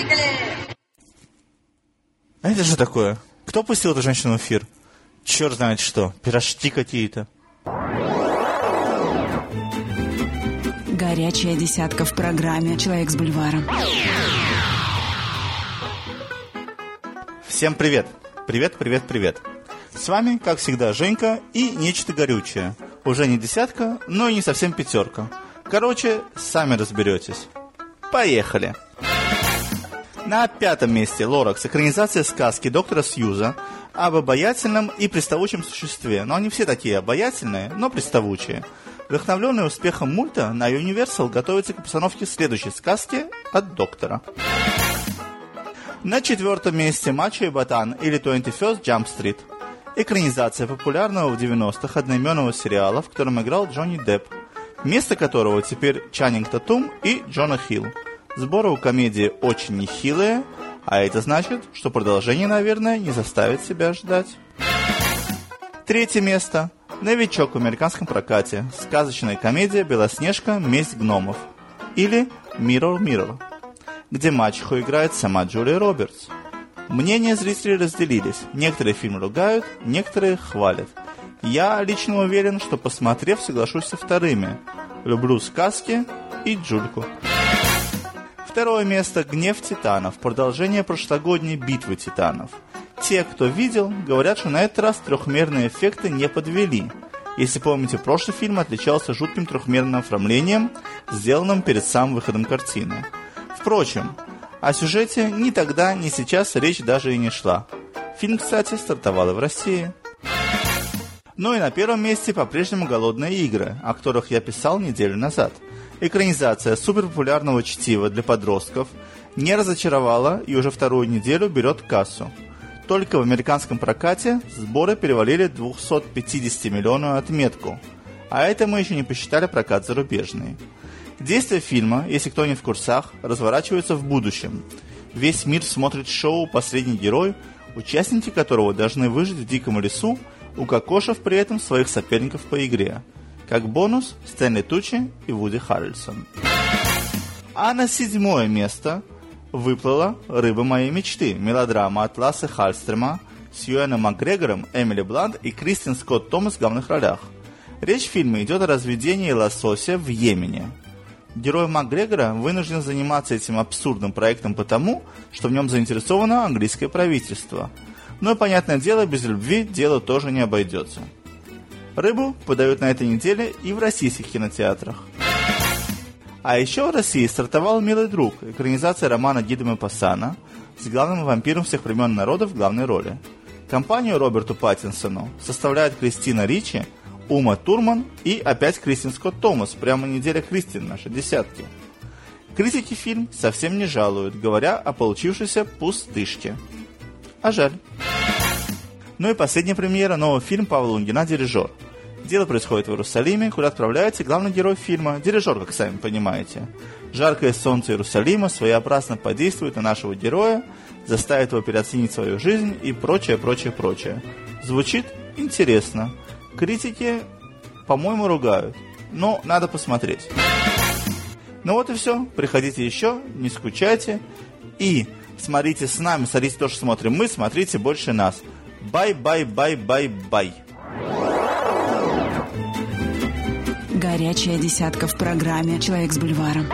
Поехали! А это же такое? Кто пустил эту женщину в эфир? Черт знает что, пирожки какие-то. Горячая десятка в программе «Человек с бульваром». Всем привет! Привет, привет, привет! С вами, как всегда, Женька и нечто горючее. Уже не десятка, но и не совсем пятерка. Короче, сами разберетесь. Поехали! На пятом месте Лоракс экранизация сказки доктора Сьюза об обаятельном и приставучем существе. Но они все такие обаятельные, но приставучие. Вдохновленный успехом мульта, на Universal готовится к постановке следующей сказки от доктора. На четвертом месте Мачо и Ботан или 21st Jump Street. Экранизация популярного в 90-х одноименного сериала, в котором играл Джонни Депп, место которого теперь Чаннинг Татум и Джона Хилл. Сборы у комедии очень нехилые, а это значит, что продолжение, наверное, не заставит себя ждать. Третье место. Новичок в американском прокате. Сказочная комедия «Белоснежка. Месть гномов». Или «Mirror Mirror», где мачеху играет сама Джулия Робертс. Мнения зрителей разделились. Некоторые фильмы ругают, некоторые хвалят. Я лично уверен, что посмотрев, соглашусь со вторыми. Люблю сказки и Джульку. Второе место «Гнев титанов», продолжение прошлогодней битвы титанов. Те, кто видел, говорят, что на этот раз трехмерные эффекты не подвели. Если помните, прошлый фильм отличался жутким трехмерным оформлением, сделанным перед самым выходом картины. Впрочем, о сюжете ни тогда, ни сейчас речь даже и не шла. Фильм, кстати, стартовал и в России. Ну и на первом месте по-прежнему «Голодные игры», о которых я писал неделю назад – экранизация суперпопулярного чтива для подростков не разочаровала и уже вторую неделю берет кассу. Только в американском прокате сборы перевалили 250 миллионную отметку, а это мы еще не посчитали прокат зарубежный. Действие фильма, если кто не в курсах, разворачивается в будущем. Весь мир смотрит шоу «Последний герой», участники которого должны выжить в диком лесу, укокошив при этом своих соперников по игре – как бонус Стэнли Тучи и Вуди Харрельсон. А на седьмое место выплыла «Рыба моей мечты» мелодрама от Ласса Хальстрема с Юэном Макгрегором, Эмили Бланд и Кристин Скотт Томас в главных ролях. Речь в фильме идет о разведении лосося в Йемене. Герой Макгрегора вынужден заниматься этим абсурдным проектом потому, что в нем заинтересовано английское правительство. Но, понятное дело, без любви дело тоже не обойдется. Рыбу подают на этой неделе и в российских кинотеатрах. А еще в России стартовал «Милый друг» – экранизация романа Гида Мапассана с главным вампиром всех времен народа в главной роли. Компанию Роберту Паттинсону составляют Кристина Ричи, Ума Турман и опять Кристин Скотт Томас, прямо неделя Кристин, наши десятки. Критики фильм совсем не жалуют, говоря о получившейся пустышке. А жаль. Ну и последняя премьера – новый фильм Павла Лунгина «Дирижер». Дело происходит в Иерусалиме, куда отправляется главный герой фильма – дирижер, как сами понимаете. Жаркое солнце Иерусалима своеобразно подействует на нашего героя, заставит его переоценить свою жизнь и прочее, прочее, прочее. Звучит интересно. Критики, по-моему, ругают. Но надо посмотреть. Ну вот и все. Приходите еще, не скучайте. И смотрите с нами, смотрите то, что смотрим мы, смотрите больше нас. Bye-bye-bye-bye-bye. Горячая десятка в программе «Человек с бульваром».